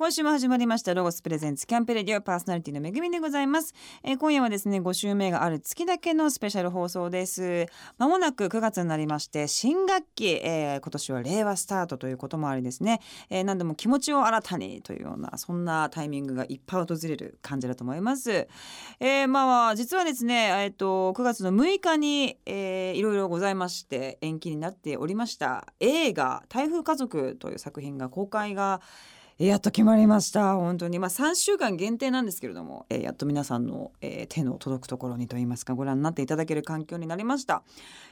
今週も始まりましたロゴスプレゼンツキャンペレディオパーソナリティのめぐみでございます、えー、今夜はですね5週目がある月だけのスペシャル放送です。まもなく9月になりまして新学期、えー、今年は令和スタートということもありですね、えー、何でも気持ちを新たにというようなそんなタイミングがいっぱい訪れる感じだと思います、えー、まあ実はですねえっ、と9月の6日に、えー、いろいろございまして延期になっておりました映画台風家族という作品が公開がやっと決まりました。本当に。まあ3週間限定なんですけれども、えー、やっと皆さんの、えー、手の届くところにといいますかご覧になっていただける環境になりました、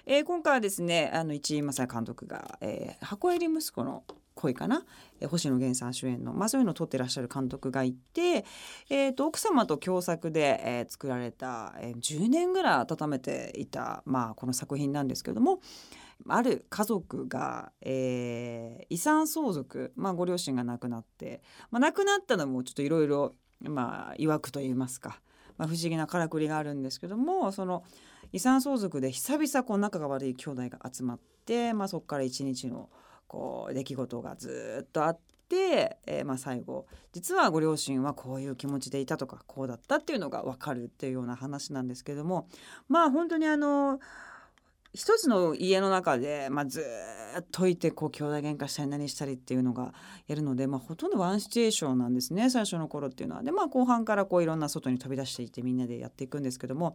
えー、今回はですねあの市井正監督が、えー、箱入り息子の恋かな、えー、星野源さん主演の、まあ、そういうのを撮ってらっしゃる監督がいて、えーと、奥様と共作で、えー、作られた、えー、10年ぐらい温めていた、まあ、この作品なんですけれどもある家族が、えー、遺産相続、まあ、ご両親が亡くなって、まあ、亡くなったのもちょっといろいろ曰くと言いますか、まあ、不思議なからくりがあるんですけどもその遺産相続で久々こう仲が悪い兄弟が集まって、まあ、そこから一日のこう出来事がずっとあって。えー、まあ最後実はご両親はこういう気持ちでいたとかこうだったっていうのが分かるっていうような話なんですけどもまあ本当にあの一つの家の中で、まあ、ずっといてこう兄弟喧嘩したり何したりっていうのがやるので、まあ、ほとんどワンシチュエーションなんですね最初の頃っていうのは。でまあ後半からこういろんな外に飛び出していってみんなでやっていくんですけども、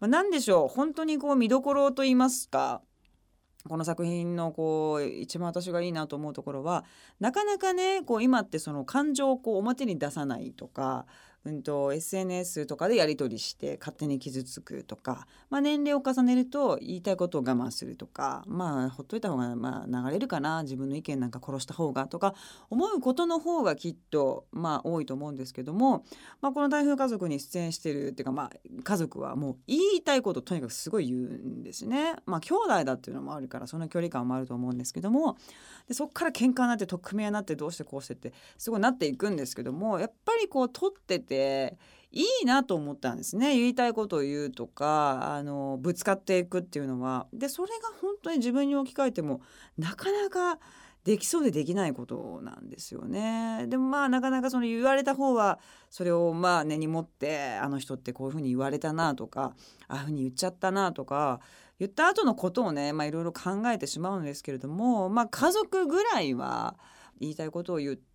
まあ、何でしょう本当にこう見どころと言いますかこの作品のこう一番私がいいなと思うところはなかなかねこう今ってその感情をこう表に出さないとかうんと、SNS とかでやり取りして勝手に傷つくとか、まあ、年齢を重ねると言いたいことを我慢するとかまあほっといた方がまあ流れるかな自分の意見なんか殺した方がとか思うことの方がきっとまあ多いと思うんですけども、まあ、この台風家族に出演してるっていうかまあ家族はもう言いたいこととにかくすごい言うんですね。まあ兄弟だっていうのもあるからその距離感もあると思うんですけどもでそっから喧嘩になって取っ組み合いになってどうしてこうしてってすごいなっていくんですけどもやっぱりこう取っててていいなと思ったんですね言いたいことを言うとかあのぶつかっていくっていうのはでそれが本当に自分に置き換えてもなかなかできそうでできないことなんですよね。でもまあなかなかその言われた方はそれをまあ根に持ってあの人ってこういうふうに言われたなとかああいうふうに言っちゃったなとか言った後のことをねいろいろ考えてしまうんですけれどもまあ家族ぐらいは言いたいことを言って、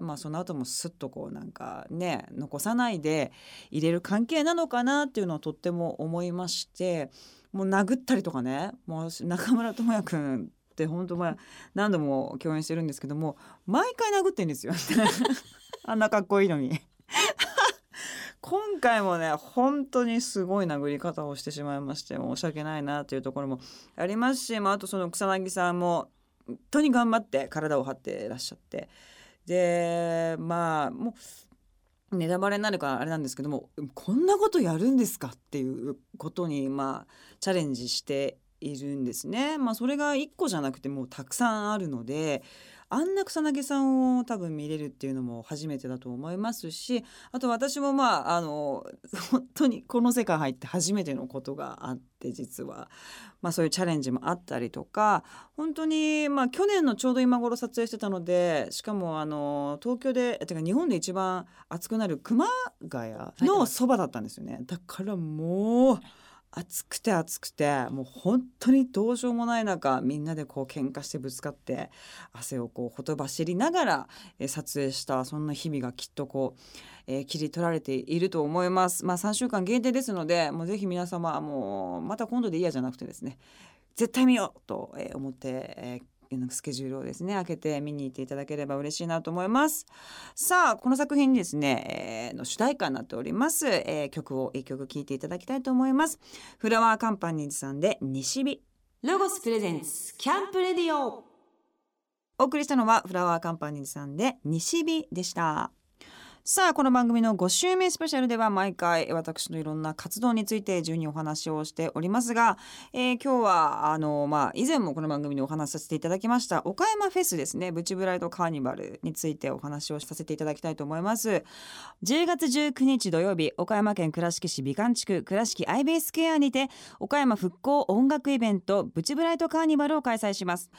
まあ、その後もスッとこうなんかね残さないで入れる関係なのかなっていうのをとっても思いましてもう殴ったりとかねもう中村智也君って本当まあ何度も共演してるんですけども毎回殴ってんですよ。あんなかっこいいのに。今回もね本当にすごい殴り方をしてしまいまして申し訳ないなというところもありますし、まあ、あとその草薙さんも本当に頑張って体を張ってらっしゃってでまあもうネタバレになるからあれなんですけどもこんなことやるんですかっていうことにまあチャレンジしているんですね。まあ、それが1個じゃなくてもうたくさんあるのであんな草薙さんを多分見れるっていうのも初めてだと思いますしあと私もまああの本当にこの世界入って初めてのことがあって実は、まあ、そういうチャレンジもあったりとか本当にまあ去年のちょうど今頃撮影してたのでしかもあの東京でてか日本で一番暑くなる熊谷のそばだったんですよね。だからもう暑くて暑くてもう本当にどうしようもない中みんなでこう喧嘩してぶつかって汗をこうほとばしりながら、え撮影したそんな日々がきっとこう、えー、切り取られていると思います。まあ、3週間限定ですのでもうぜひ皆様もうまた今度でいいやじゃなくてですね絶対見ようと思って、えースケジュールをですね開けて見に行っていただければ嬉しいなと思います。さあこの作品にですね、えー、の主題歌になっております、えー、曲を一曲聴いていただきたいと思います。フラワーカンパニーズさんで西日。ロゴスプレゼンツキャンプレディオ。お送りしたのはフラワーカンパニーズさんで西日でしたさあこの番組の5週目スペシャルでは毎回私のいろんな活動について順にお話をしておりますが、えー、今日はあの、まあ、以前もこの番組にお話しさせていただきました岡山フェスですねブチブライドカーニバルについてお話をさせていただきたいと思います。10月19日土曜日岡山県倉敷市美観地区倉敷アイベースケアにて岡山復興音楽イベントブチブライドカーニバルを開催します。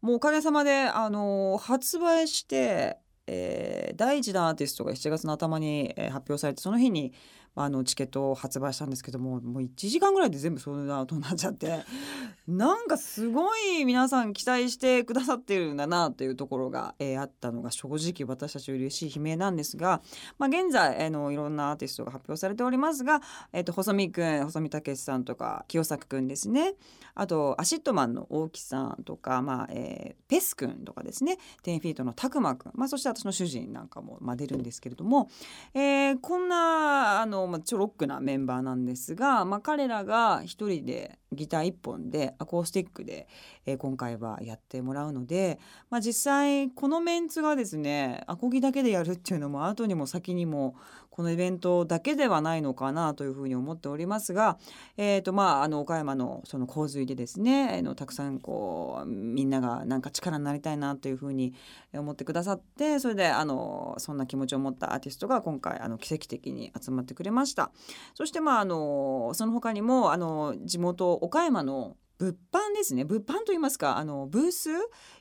もうおかげさまであの発売してえー第一弾アーティストが7月の頭に、えー発表されてその日にあのチケットを発売したんですけどももう1時間ぐらいで全部ソールドアウトになっちゃって。なんかすごい皆さん期待してくださってるんだなというところが、えーあったのが正直私たち嬉しい悲鳴なんですが、まあ、現在、えーのいろんなアーティストが発表されておりますが、えー、と細見くん細見武さんとか清作くんですね。あと ACIDMAN の大木さんとか、まあえーペスくんとかですね。10-FEET のたくまくん、まあ、そして私の主人なんかも、まあ、出るんですけれども、えーこんなあの、まあ、ちょロックなメンバーなんですが、まあ、彼らが一人でギター1本でアコースティックで、えー今回はやってもらうので、まあ、実際このメンツがですねアコギだけでやるっていうのも後にも先にもこのイベントだけではないのかなというふうに思っておりますが、えーとまあ、あの岡山のその洪水でですねあのたくさんこうみんながなんか力になりたいなというふうに思ってくださってそれであのそんな気持ちを持ったアーティストが今回あの奇跡的に集まってくれました。そしてまああのその他にもあの地元岡山の物販ですね。物販といいますかあのブース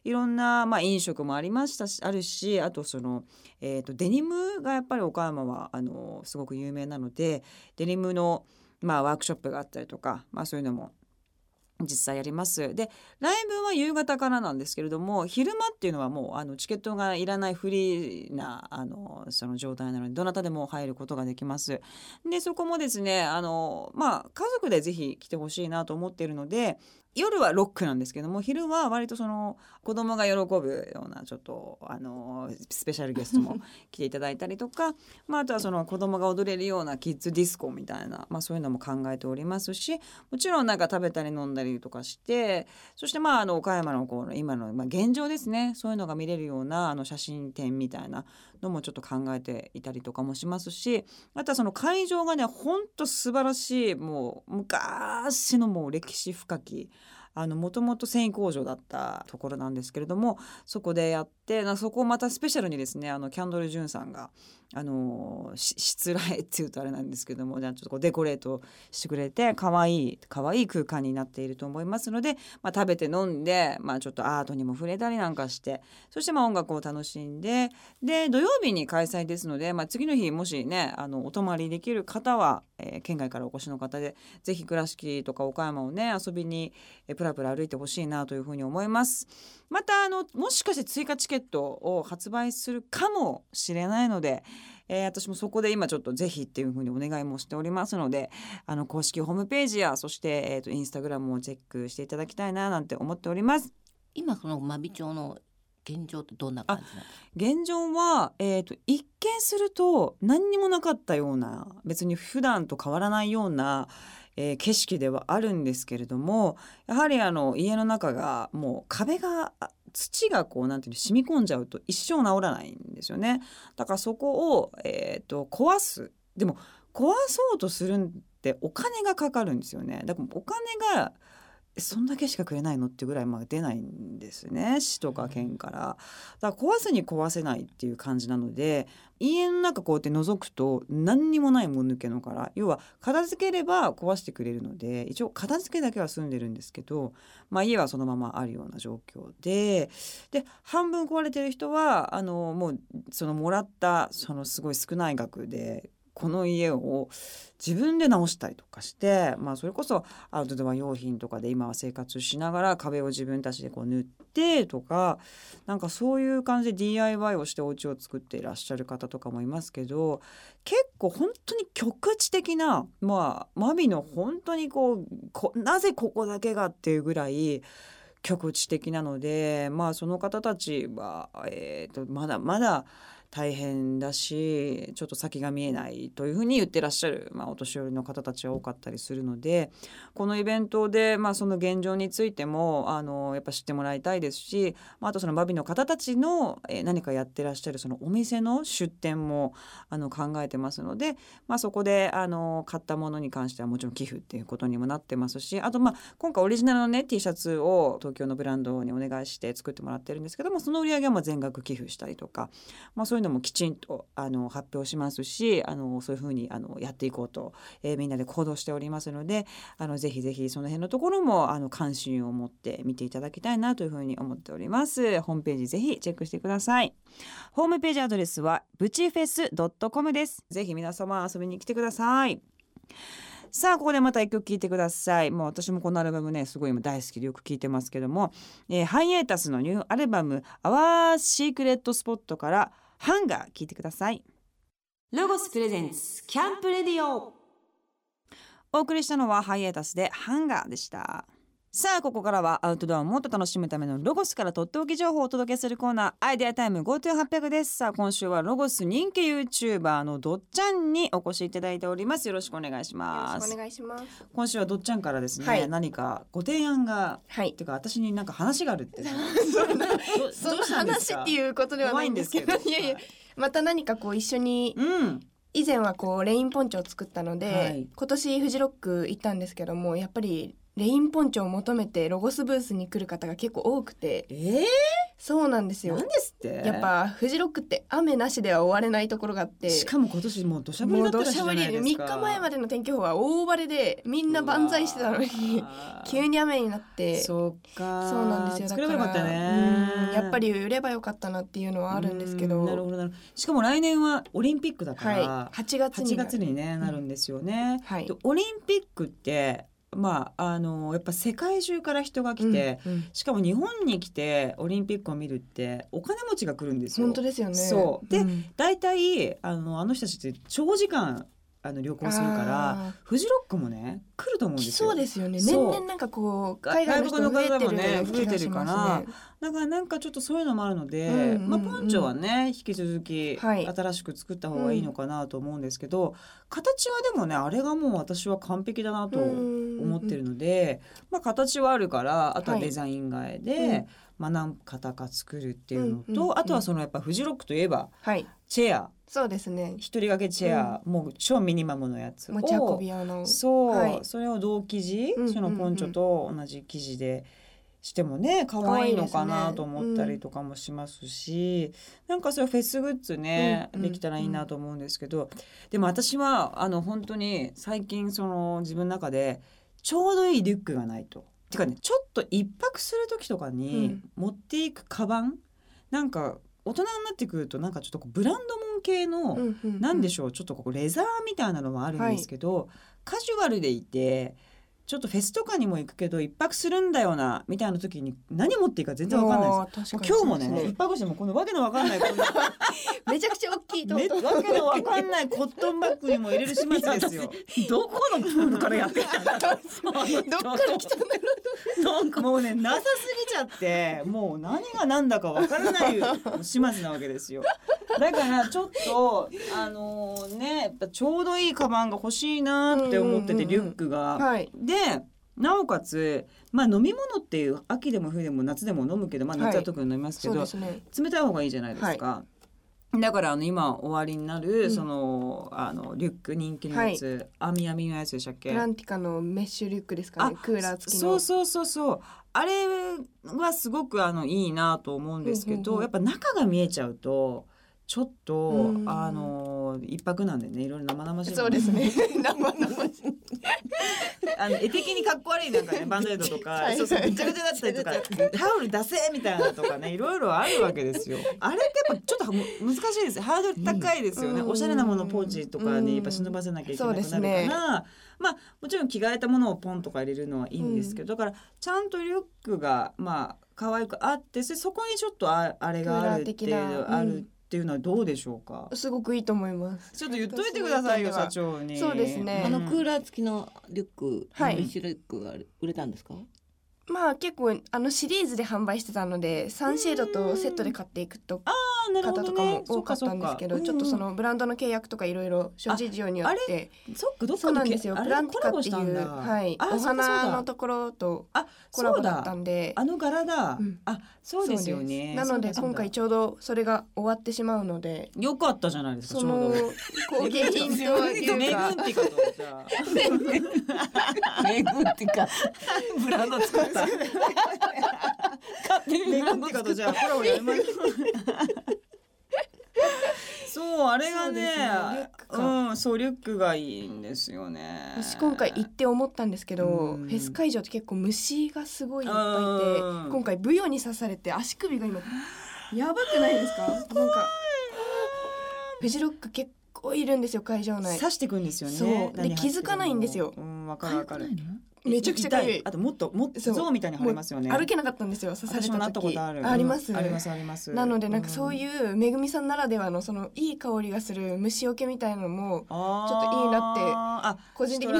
いろんな、まあ、飲食もありましたしあるしあとその、えー、とデニムがやっぱり岡山はあのすごく有名なのでデニムの、まあ、ワークショップがあったりとか、まあ、そういうのも実際やります。でライブは夕方からなんですけれども昼間っていうのはもうあのチケットがいらないフリーなあのその状態なのでどなたでも入ることができます。でそこもですねあのまあ家族で是非来てほしいなと思っているので夜はロックなんですけども昼は割とその子供が喜ぶようなちょっとあのスペシャルゲストも 来ていただいたりとか、まあ、あとはその子供が踊れるようなキッズディスコみたいな、まあ、そういうのも考えておりますしもちろんなんか食べたり飲んだりとかしてそしてまああの岡山のこう今の、まあ、現状ですねそういうのが見れるようなあの写真展みたいなのもちょっと考えていたりとかもしますしあとはその会場がねほんと素晴らしいもう昔のもう歴史深きもともと繊維工場だったところなんですけれどもそこでやってそこをまたスペシャルにですねあのキャンドル・ジュンさんがあのしつらえっていうとあれなんですけどもちょっとこうデコレートしてくれて可愛い可愛い空間になっていると思いますので、まあ、食べて飲んで、まあ、ちょっとアートにも触れたりなんかしてそしてまあ音楽を楽しんでで土曜日に開催ですので、まあ、次の日もしねあのお泊まりできる方は、えー県外からお越しの方でぜひ倉敷とか岡山をね遊びにえープラプラ歩いてほしいなというふうに思います。またあのもしかして追加チケットを発売するかもしれないので、えー私もそこで今ちょっとぜひっていうふうにお願いもしておりますのであの公式ホームページやそして、えー、とインスタグラムをチェックしていただきたいななんて思っております。今この真備町の現状ってどんな感じ現状は、えー、と一見すると何にもなかったような別に普段と変わらないような、えー景色ではあるんですけれどもやはりあの家の中がもう壁が土がこうなんていうの染み込んじゃうと一生治らないんですよね。だからそこを、えー、と壊すでも壊そうとするってお金がかかるんですよね。だからお金がそんだけしかくれないの？ってぐらいまあ出ないんですね市とか県から。だから壊すに壊せないっていう感じなので家の中こうやって覗くと何にもないもぬけのから要は片付ければ壊してくれるので一応片付けだけは済んでるんですけど、まあ、家はそのままあるような状況でで半分壊れてる人はあのもうそのもらったそのすごい少ない額でこの家を自分で直したりとかして、まあ、それこそアウトドア用品とかで今は生活しながら壁を自分たちでこう塗ってとかなんかそういう感じで DIY をしてお家を作っていらっしゃる方とかもいますけど結構本当に局地的なまあマビの本当にこうなぜここだけがっていうぐらい局地的なのでまあその方たちは、えー、とまだまだ大変だしちょっと先が見えないというふうに言ってらっしゃる、まあ、お年寄りの方たちは多かったりするのでこのイベントで、まあ、その現状についてもあのやっぱ知ってもらいたいですし、まあ、あとそのバビの方たちの、何かやってらっしゃるそのお店の出店もあの考えてますので、まあ、そこであの買ったものに関してはもちろん寄付っていうことにもなってますしあとまあ今回オリジナルのね T シャツを東京のブランドにお願いして作ってもらってるんですけどもその売り上げは全額寄付したりとか、まあ、そういういうのもきちんとあの発表しますしあのそういうふうにあのやっていこうと、えーみんなで行動しておりますのであのぜひぜひその辺のところもあの関心を持って見ていただきたいなというふうに思っております。ホームページぜひチェックしてください。ホームページアドレスはブチフェス .com です。ぜひ皆様遊びに来てください。さあここでまた一曲聴いてください。もう私もこのアルバムねすごい今大好きでよく聴いてますけども、えーハイエータスのニューアルバム「Our Secret Spot」から「ハンガー」聴いてください。ロゴスプレゼンツキャンプレディオお送りしたのはハイエータスで「ハンガー」でしたさあここからはアウトドアをもっと楽しむためのロゴスからとっておき情報をお届けするコーナーアイデアタイム GoTo800 です。さあ今週はロゴス人気 YouTuber のどっちゃんにお越しいただいております。よろしくお願いします。お願いします。今週はどっちゃんからですね、はい。何かご提案がはい。てか私になんか話があるって そんそん話っていうことではないんですけど、怖いんですけど。いやいや、また何かこう一緒にうん。以前はこうレインポンチョを作ったので、はい。今年フジロック行ったんですけども、やっぱりレインポンチョを求めてロゴスブースに来る方が結構多くて、えそうなんですー、よ。なん。ですって？やっぱフジロックって雨なしでは終われないところがあって。しかも今年もう土砂降りもだったじゃ3ないですか。日前までの天気予報は大晴れでみんな万歳してたのに急に雨になって。そうかそうなんですよ。だからかったね。うんやっぱり売ればよかったなっていうのはあるんですけど。うんなるほどなるほど。しかも来年はオリンピックだから、はい。8月に8月にねなるんですよね、はい。でオリンピックってまああのやっぱ世界中から人が来て、うんうん。しかも日本に来てオリンピックを見るってお金持ちが来るんですよ。本当ですよね。そう。でん。大体あのあの人たちって長時間あの旅行するからあフジロックもね来ると思うんですよ。そうですよね。年々なんかこうが海外の人増えてる外国の方もね。増えてるかまらだからなんかちょっとそういうのもあるので、うんうんうん。まあ、ポンチョはね引き続きはい。新しく作った方がいいのかなと思うんですけど、形はでもねあれがもう私は完璧だなと思ってるので、まあ、形はあるからあとははい。デザイン替えで、うんまあ、何型か作るっていうのと、うんうんうんあとはそのやっぱフジロックといえばはい。チェア。そうですね。一人掛けチェア、もう超ミニマムのやつを。持ち運び用の。そう、はい。それを同生地、うんうんうん。そのポンチョと同じ生地でしてもね可愛いのかなと思ったりとかもしますし、なんかそういうフェスグッズね、うんうん。できたらいいなと思うんですけど、でも私はあの本当に最近その自分の中でちょうどいいリュックがないと。てかねちょっと一泊する時とかに持っていくカバン、なんか大人になってくるとなんかちょっとこうブランドもん系の、うんうんうん。なんでしょうちょっとここレザーみたいなのもあるんですけど、カジュアルでいてちょっとフェスとかにも行くけど一泊するんだよなみたいな時に何持っていいか全然わかんないです。今日もね一泊してもこのわけのわかんない めちゃくちゃ大きいとめわけのわかんないコットンバッグにも入れる始末ですよ。どこのプールからやってきたんだと。どっから来たんだろなんかもうねなさすぎちゃってもう何が何だかわからない始末なわけですよ。だからちょっとあのねちょうどいいカバンが欲しいなって思ってて、うんうんうんうん。リュックが。うはい。でなおかつまあ飲み物っていう秋でも冬でも夏でも飲むけどまあ夏は特に飲みますけど、ですね。冷たい方がいいじゃないですか。だからあの今終わりになる、うん。そのあのリュック人気のやつ、網網のやつでしたっけ？プランティカのメッシュリュックですかね。クーラー付きの。そうそうそうそう。あれはすごくあのいいなと思うんですけど、やっぱ中が見えちゃうとちょっと、うん。あの一泊なんでねいろいろ生々しいの。そうですね。生々しい。あの絵的にかっこ悪いなんかねバンドエイドとか、はい。そうそうぐちゃぐちゃだったりとかタオル出せみたいなとかねいろいろあるわけですよ。あれってやっぱちょっとむ難しいです。ハードル高いですよね、うん。おしゃれなものをポーチとかにやっぱ忍ばせなきゃいけなくなるから、まあもちろん着替えたものをポンとか入れるのはいいんですけど、だからちゃんとリュックがまあ可愛くあってそそこにちょっとああれがあるっていうあるっていうのはどうでしょうか、すごくいいと思います。ちょっと言っといてくださいよ社長に。そうですね。あのクーラー付きのリュック、はい。リュックが売れたんですか？まあ結構あのシリーズで販売してたのでサンシェードとセットで買っていくと。あーなるほ方とかも多かったんですけど、ちょっとそのブランドの契約とかいろいろ諸事情によって。そっかどっそうなんですよ。プランティカっていうはい。お花のところとあコラボだったんで。あの柄だ、うん。あそうですよね。なので今回ちょうどそれが終わってしまうので。よかったじゃないですかその工芸品という か。ブランド作った勝手にメグンティカとじゃあコラボやりましょうそうあれがねそうんそうリュックがいいんですよね。私今回行って思ったんですけど、うん。フェス会場って結構虫がすごいいっぱいいうん。て今回ブヨに刺されて足首が今やばくないですか？なんかフジロック結構いるんですよ会場内。刺してくんですよね。そう。で気づかないんですよ。うんわかるわかるめちゃくちゃかゆい。あともっともっとそう象みたいに腫れますよね。歩けなかったんですよ。刺され私もなた時ったことある。ありますうんありますあります。なのでなんかそういううめぐみさんならではのそのいい香りがする虫除けみたいなのもちょっといいなってあ個人的に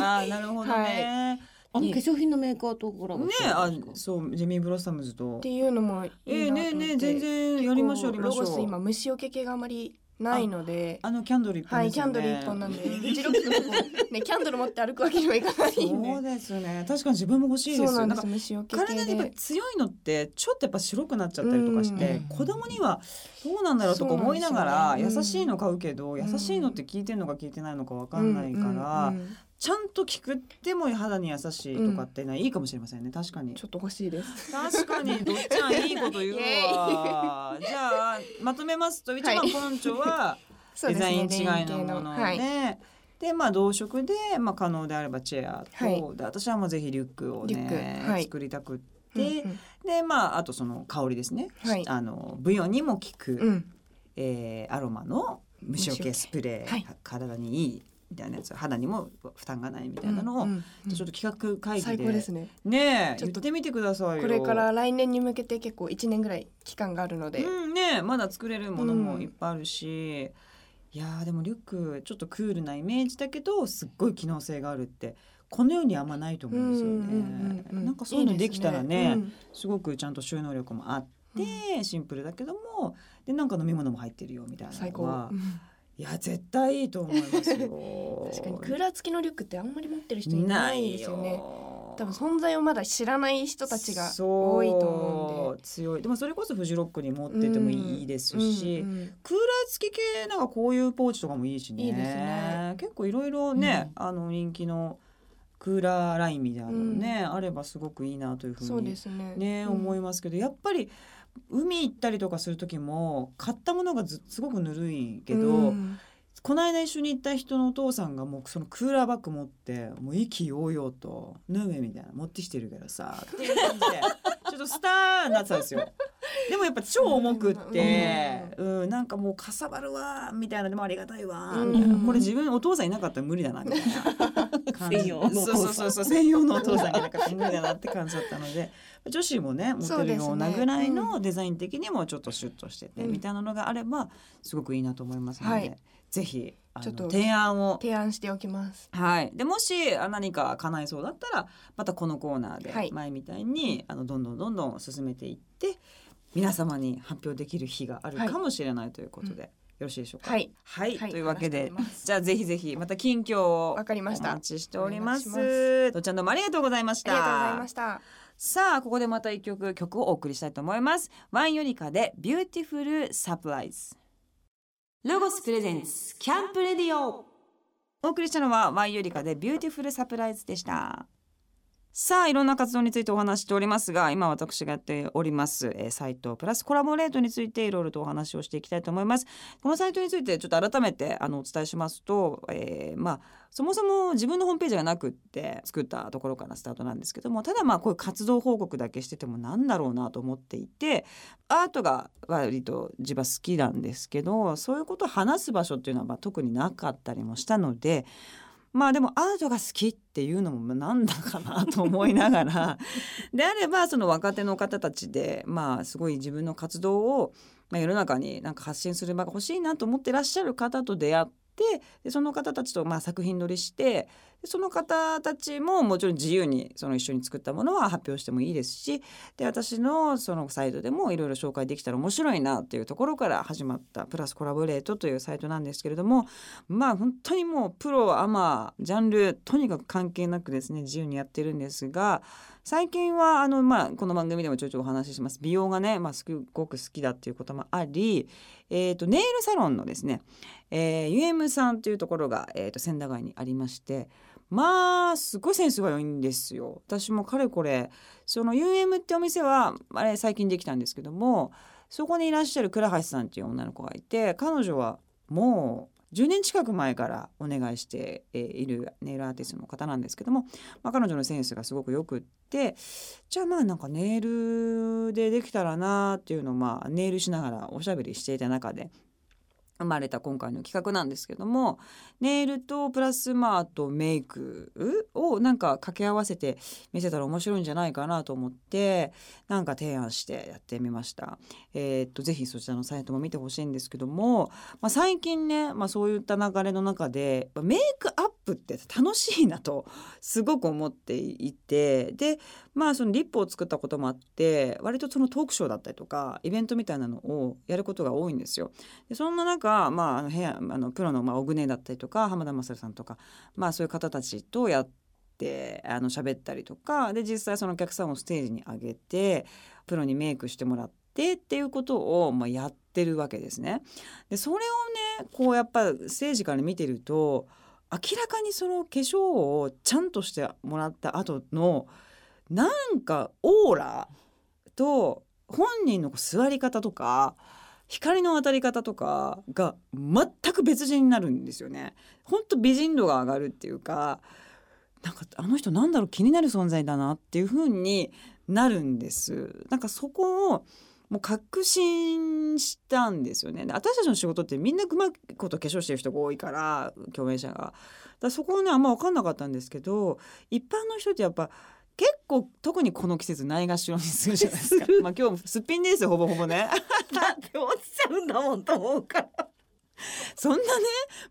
あ なるほどね、あの化粧品のメーカーとコラボねしてるあそうジェミーブロッサムズと。っていうのもいえー、いなと思って、ねえねえ全然やりましょうやりましょう。ロゴス今虫除け系があまりないので。あのキャンドル一本はい、キャンドル一本なんで、フジロックの方ね、キャンドル持って歩くわけにはいかない。そうですね。確かに自分も欲しいですなんか体にやっぱで。強いのってちょっとやっぱ白くなっちゃったりとかしてうん子供にはどうなんだろうとか思いながら優しいの買うけどん優しいのって聞いてるのか聞いてないのかわかんないからちゃんと聞くっても肌に優しいとかってのはいいかもしれませんね。確かに。ちょっと欲しいです。確かに。どっちゃんいいこと言うわ。じゃあまとめますと一番はいポンチョはデザイン違いのもので、はい。でまあ同色で、まあ、可能であればチェアと、はい。で私はもうぜひリュックをねはい。作りたくって、うんうん。でまああとその香りですね、はい。あのブヨにも効く、うん、えーアロマの虫除けスプレー、はい。体にいいみたいなやつ肌にも負担がないみたいなのを、うんうんちょっと企画会議最で高ですね。ねえちょっと言ってみてくださいよ。これから来年に向けて結構一年ぐらい期間があるので、うんねまだ作れるものもいっぱいあるし、いやーでもリュックちょっとクールなイメージだけどすっごい機能性があるってこの世にあんまないと思うんですよね、うんうんうんうんなんかそういうのできたらねいいですすごくちゃんと収納力もあって、シンプルだけどもでなんか飲み物も入ってるよみたいな最高。のはうんいや絶対いいと思いますよ。確かにクーラー付きのリュックってあんまり持ってる人いないですよね。多分存在をまだ知らない人たちが多いと思うんで。強い。でもそれこそフジロックに持っててもいいですし、うんうんクーラー付き系なんかこういうポーチとかもいいしね。いいですね。結構いろいろね、あの人気のクーラーラインみたいなのね、あればすごくいいなというふそううにね。ね、うん。思いますけどやっぱり海行ったりとかする時も買ったものがずすごくぬるいけど、うんこの間一緒に行った人のお父さんがもうそのクーラーバッグ持ってもう意気揚々と「ヌーメみたいな持ってきてるけどさ」っていう感じでちょっとスターになってたんですよ。でもやっぱ超重くって、うん、なんかもうかさばるわみたいなでもありがたいわみたいな、うんこれ自分お父さんいなかったら無理だなみたいな 感じ。専用のお父さん。そうそうそうそう専用のお父さんがいなかったら無理だなって感じだったので女子もね持ってるようなぐらいのデザイン的にもちょっとシュッとしてて、うん。みたいなのがあればすごくいいなと思いますので、はい。ぜひあちょっとの提案を。提案しておきます。はい、でもしあ何か叶いそうだったらまたこのコーナーではい。前みたいに、あのどんどんどんどん進めていって皆様に発表できる日があるかもしれないということで、よろしいでしょうか？はい、はい、はいというわけでじゃあぜひぜひまた近況をわかりましたお待ちしております。お願いしまどっちゃんどうもありがとうございました。ありがとうございました。さあここでまた一曲曲をお送りしたいと思います。ワイユリカで Beautiful Surprise。ロゴス Presents Camp Radio お送りしたのはワイユリカで Beautiful Surprise でした。さあいろんな活動についてお話しておりますが今私がやっております、えーサイトプラスコラボレートについていろいろとお話をしていきたいと思います。このサイトについてちょっと改めてあのお伝えしますと、えーまあそもそも自分のホームページがなくって作ったところからスタートなんですけどもただまあこういう活動報告だけしててもなんだろうなと思っていてアートが割と自分好きなんですけどそういうことを話す場所っていうのはまあ特になかったりもしたのでまあでもアートが好きっていうのもなんだかなと思いながら。であればその若手の方たちでまあすごい自分の活動を、まあ、世の中になんか発信する場が欲しいなと思ってらっしゃる方と出会ってでその方たちとまあ作品撮りしてでその方たちももちろん自由にその一緒に作ったものは発表してもいいですしで私のそのサイトでもいろいろ紹介できたら面白いなっていうところから始まったプラスコラボレートというサイトなんですけれどもまあ本当にもうプロアマジャンルとにかく関係なくですね自由にやってるんですが最近はあの、まあ、この番組でもちょいちょいお話しします。美容がね、まあ、すごく好きだっていうこともあり、え、とネイルサロンのですね、え、UM さんというところが、え、と千駄ヶ谷にありましてまあすごいセンスが良いんですよ。私もかれこれその UM ってお店はあれ最近できたんですけどもそこにいらっしゃる倉橋さんっていう女の子がいて彼女はもう10年近く前からお願いしているネイルアーティストの方なんですけども、まあ、彼女のセンスがすごくよくってじゃあまあなんかネイルでできたらなっていうのをまあネイルしながらおしゃべりしていた中で生まれた今回の企画なんですけどもネイルとプラスまああとメイクをなんか掛け合わせて見せたら面白いんじゃないかなと思ってなんか提案してやってみました。えーっとぜひそちらのサイトも見てほしいんですけども、まあ、最近ね、まあ、そういった流れの中でメイクアップって楽しいなとすごく思っていてでまあそのリップを作ったこともあって割とそのトークショーだったりとかイベントみたいなのをやることが多いんですよ。でそんな中、まあ、あの部屋あのプロのまあオグネだったりとか浜田雅さんとか、まあ、そういう方たちとやってあの喋ったりとかで実際そのお客さんをステージに上げてプロにメイクしてもらってっていうことをまあやってるわけですね。でそれをねこうやっぱステージから見てると明らかにその化粧をちゃんとしてもらった後のなんかオーラと本人の座り方とか光の当たり方とかが全く別人になるんですよね。ほんと美人度が上がるっていうかなんかあの人なんだろう気になる存在だなっていう風になるんです。なんかそこをもう確信したんですよね。で私たちの仕事ってみんなうまいこと化粧してる人が多いから共演者が。だそこはねあんま分かんなかったんですけど一般の人ってやっぱ結構特にこの季節ないがしろにするじゃないですか。まあ今日もすっぴんですよほぼほぼね。だって落ちちゃうんだもんと思うから。そんなね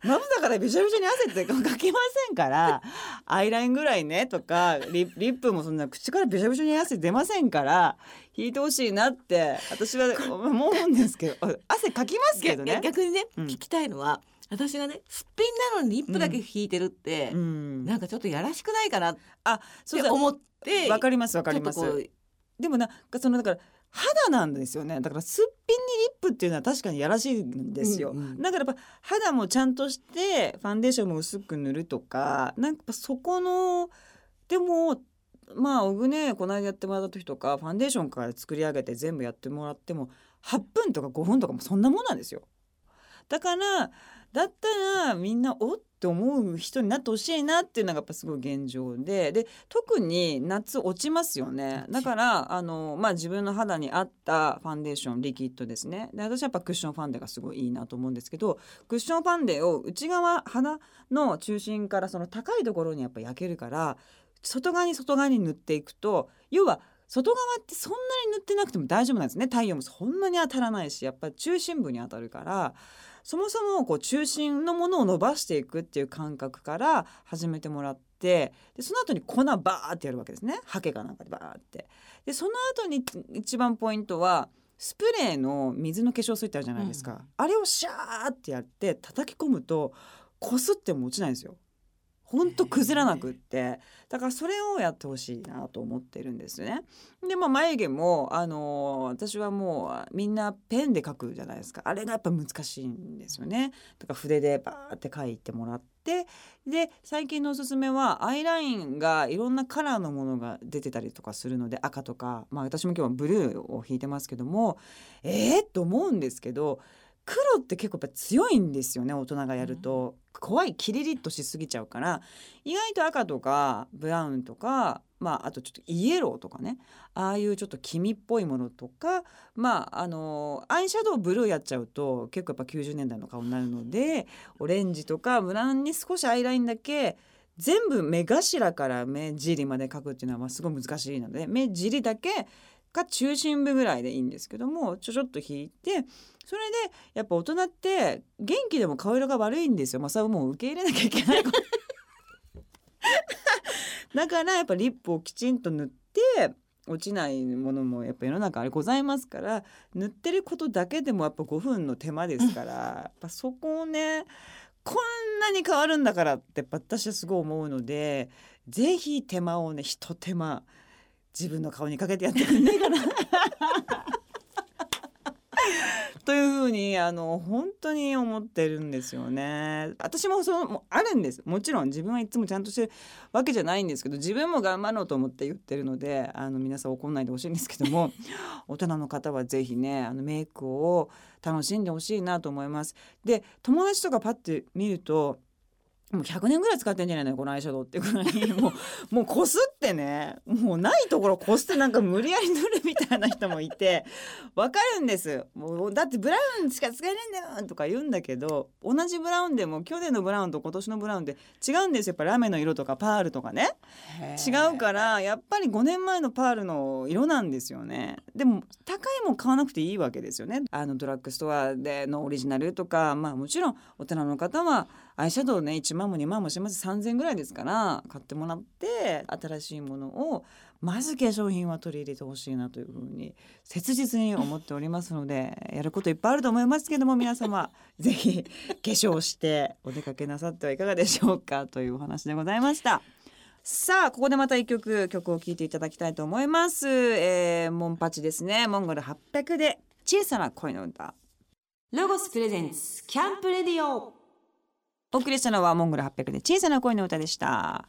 まぶたからびしょびしょに汗ってかけませんからアイラインぐらいねとかリリップもそんな口からびしょびしょに汗出ませんから引いてほしいなって私は思うんですけど汗かきますけどね。逆にね、うん。聞きたいのは私がねすっぴんなのにリップだけ引いてるって、うん、なんかちょっとやらしくないかなっあそうだて思ってわかりますわかります。でもなんかそのだから肌なんですよね。だからすっぴんにリップっていうのは確かにやらしいんですよ、うんうん。だからやっぱ肌もちゃんとしてファンデーションも薄く塗るとかなんかそこのでもまあオグねこの間やってもらった時とかファンデーションから作り上げて全部やってもらっても8分とか5分とかもそんなもんなんですよだからだったらみんなおって思う人になってほしいなっていうのがやっぱすごい現状でで特に夏落ちますよね。だからあの、まあ、自分の肌に合ったファンデーションリキッドですね。で私はやっぱクッションファンデがすごいいいなと思うんですけどクッションファンデを内側肌の中心からその高いところにやっぱ焼けるから外側に外側に塗っていくと要は外側ってそんなに塗ってなくても大丈夫なんですね。太陽もそんなに当たらないしやっぱり中心部に当たるからそもそもこう中心のものを伸ばしていくっていう感覚から始めてもらってでその後に粉バーってやるわけですねハケかなんかでバーって。でその後に一番ポイントはスプレーの水の化粧水ってあるじゃないですか、うんあれをシャーってやって叩き込むとこすっても落ちないんですよ。ほんと崩らなくって。だからそれをやってほしいなと思ってるんですね。でまあ眉毛もあのー私はもうみんなペンで描くじゃないですか。あれがやっぱ難しいんですよね。だから筆でバーって描いてもらって。で最近のおすすめはアイラインがいろんなカラーのものが出てたりとかするので赤とか。まあ私も今日はブルーを引いてますけどもえー、と思うんですけど黒って結構やっぱ強いんですよね大人がやると、怖いキリリッとしすぎちゃうから意外と赤とかブラウンとかまああとちょっとイエローとかね。ああいうちょっと黄身っぽいものとかまああのアイシャドウブルーやっちゃうと結構やっぱ90年代の顔になるのでオレンジとかブラウンに少しアイラインだけ全部目頭から目尻まで描くっていうのはまあすごい難しいので目尻だけが中心部ぐらいでいいんですけどもちょちょっと引いてそれでやっぱ大人って元気でも顔色が悪いんですよ。まあ、それはもう受け入れなきゃいけない だからやっぱリップをきちんと塗って落ちないものもやっぱ世の中あれございますから塗ってることだけでもやっぱ5分の手間ですからやっぱそこをねこんなに変わるんだからってやっぱ私はすごい思うのでぜひ手間をねひと手間自分の顔にかけてやってくんないかな。というふうにあの本当に思ってるんですよね。私もそのもあるんですもちろん自分はいつもちゃんとしてるわけじゃないんですけど自分も頑張ろうと思って言ってるのであの皆さん怒んないでほしいんですけども 大人の方は是非ねあのメイクを楽しんでほしいなと思います。で友達とかパッて見るともう100年ぐらい使ってんじゃないのこのアイシャドウってぐらい もうもうこすってね。もうないところこすってなんか無理やり塗るみたいな人もいて。わかるんです。もうだってブラウンしか使えないんだよとか言うんだけど同じブラウンでも去年のブラウンと今年のブラウンで違うんですよ。やっぱラメの色とかパールとかね。違うからやっぱり5年前のパールの色なんですよね。でも高いもん買わなくていいわけですよね。あのドラッグストアでのオリジナルとかまあもちろん大人の方はアイシャドウね1万も2万もします3,000ぐらいですから買ってもらって新しいものをまず化粧品は取り入れてほしいなというふうに切実に思っておりますのでやることいっぱいあると思いますけども皆様 ぜひ化粧してお出かけなさってはいかがでしょうかというお話でございました。さあここでまた一曲曲を聴いていただきたいと思います。えー、モンパチですねモンゴル800で小さな恋の歌ロゴスプレゼンツキャンプレディオお送りしたのはモンゴル800で小さな恋の歌でした。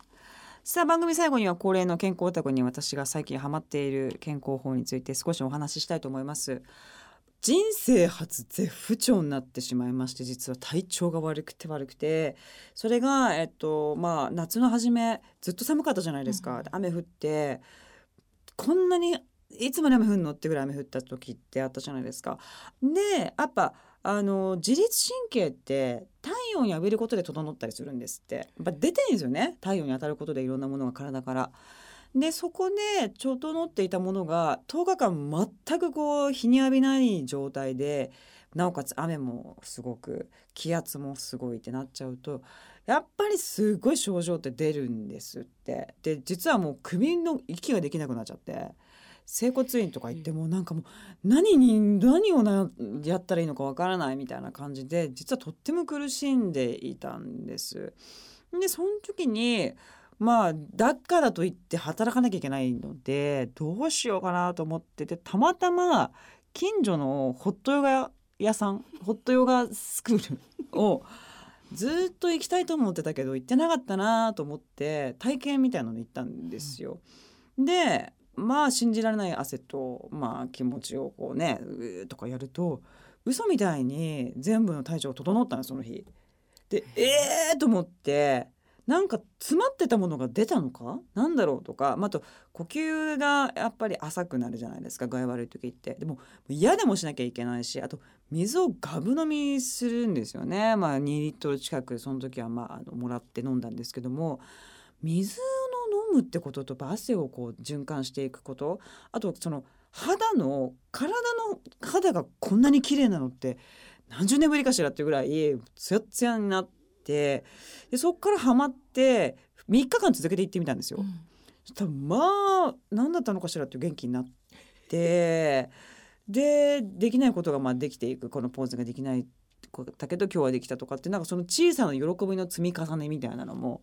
さあ番組最後には恒例の健康オタクに私が最近ハマっている健康法について少しお話ししたいと思います。人生初絶不調になってしまいまして実は体調が悪くて悪くてそれがえっとまあ夏の初めずっと寒かったじゃないですか、雨降ってこんなにいつまで雨降んのってぐらい雨降った時ってあったじゃないですか。でやっぱあの自律神経って太陽に浴びることで整ったりするんですってやっぱ出てんですよね太陽に当たることでいろんなものが体から。でそこで整っていたものが10日間全くこう日に浴びない状態でなおかつ雨もすごく気圧もすごいってなっちゃうとやっぱりすごい症状って出るんですって。で実はもう首の息ができなくなっちゃって。整骨院とか行ってもなんかもう何に何をなやったらいいのかわからないみたいな感じで実はとっても苦しんでいたんです。でその時にまあだからといって働かなきゃいけないのでどうしようかなと思っててたまたま近所のホットヨガ屋さんホットヨガスクールをずっと行きたいと思ってたけど行ってなかったなと思って体験みたいなのに行ったんですよ。でまあ信じられない汗と、まあ、気持ちをこうねうとかやると嘘みたいに全部の体調が整ったのその日。でえーと思ってなんか詰まってたものが出たのか？なんだろうとか、まあ、と呼吸がやっぱり浅くなるじゃないですか。具合悪い時って。でも嫌でもしなきゃいけないしあと水をガブ飲みするんですよね、まあ、2リットル近くその時は、まあ、あのもらって飲んだんですけども水を飲むってことと汗をこう循環していくこと。あとその肌の体の肌がこんなに綺麗なのって何十年ぶりかしらっていうぐらいツヤツヤになってでそっからハマって3日間続けて行ってみたんですよ。そしたらまあ何だったのかしらって元気になってでできないことがまあできていく。このポーズができないだけど今日はできたとかってなんかその小さな喜びの積み重ねみたいなのも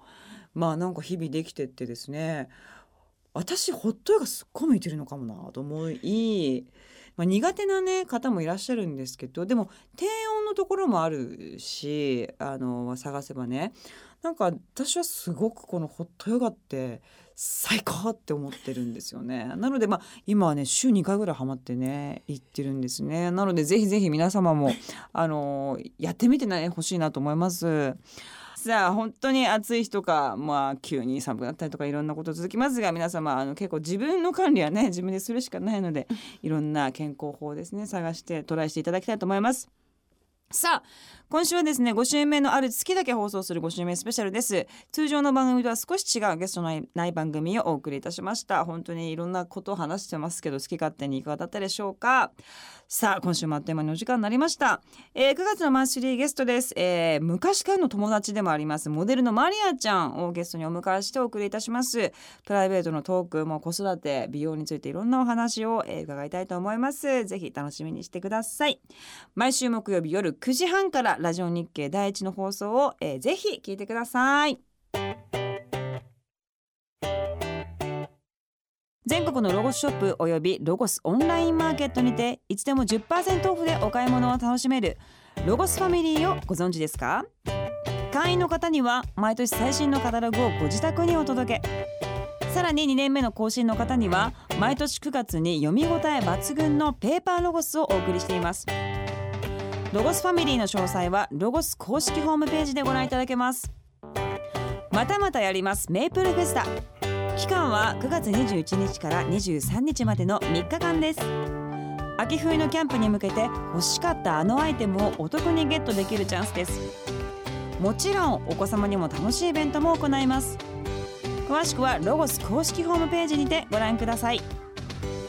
まあなんか日々できてってですね私ホットヨガすっごい向いてるのかもなと思い、まあ、苦手な、ね、方もいらっしゃるんですけどでも低温のところもあるしあの探せばねなんか私はすごくこのホットヨガって最高って思ってるんですよね。なのでまあ今はね週2回ぐらいハマってね行ってるんですね。なのでぜひぜひ皆様もあのやってみてほしいなと思います。さあ本当に暑い日とか、まあ、急に寒くなったりとかいろんなこと続きますが皆様あの結構自分の管理はね自分でするしかないので いろんな健康法をですね探してトライしていただきたいと思います。さあ今週はですね5週目のある月だけ放送する5週目スペシャルです。通常の番組とは少し違うゲストのない番組をお送りいたしました。本当にいろんなことを話してますけど好き勝手にいかがだったでしょうか？さあ今週もあっという間にお時間になりました、えー、9月のマンスリーゲストです、えー、昔からの友達でもあります。モデルのマリアちゃんをゲストにお迎えしてお送りいたします。プライベートのトークも子育て美容についていろんなお話を、えー、伺いたいと思います。ぜひ楽しみにしてください。毎週木曜日夜9時半からラジオ日経第一の放送を、えー、ぜひ聞いてください。全国のロゴスショップおよびロゴスオンラインマーケットにていつでも10%オフでお買い物を楽しめるロゴスファミリーをご存知ですか？会員の方には毎年最新のカタログをご自宅にお届け。さらに2年目の更新の方には毎年9月に読み応え抜群のペーパーロゴスをお送りしています。ロゴスファミリーの詳細はロゴス公式ホームページでご覧いただけます。またまたやります。メープルフェスタ。期間は9月21日から23日までの3日間です。秋冬のキャンプに向けて欲しかったあのアイテムをお得にゲットできるチャンスです。もちろんお子様にも楽しいイベントも行います。詳しくはロゴス公式ホームページにてご覧ください。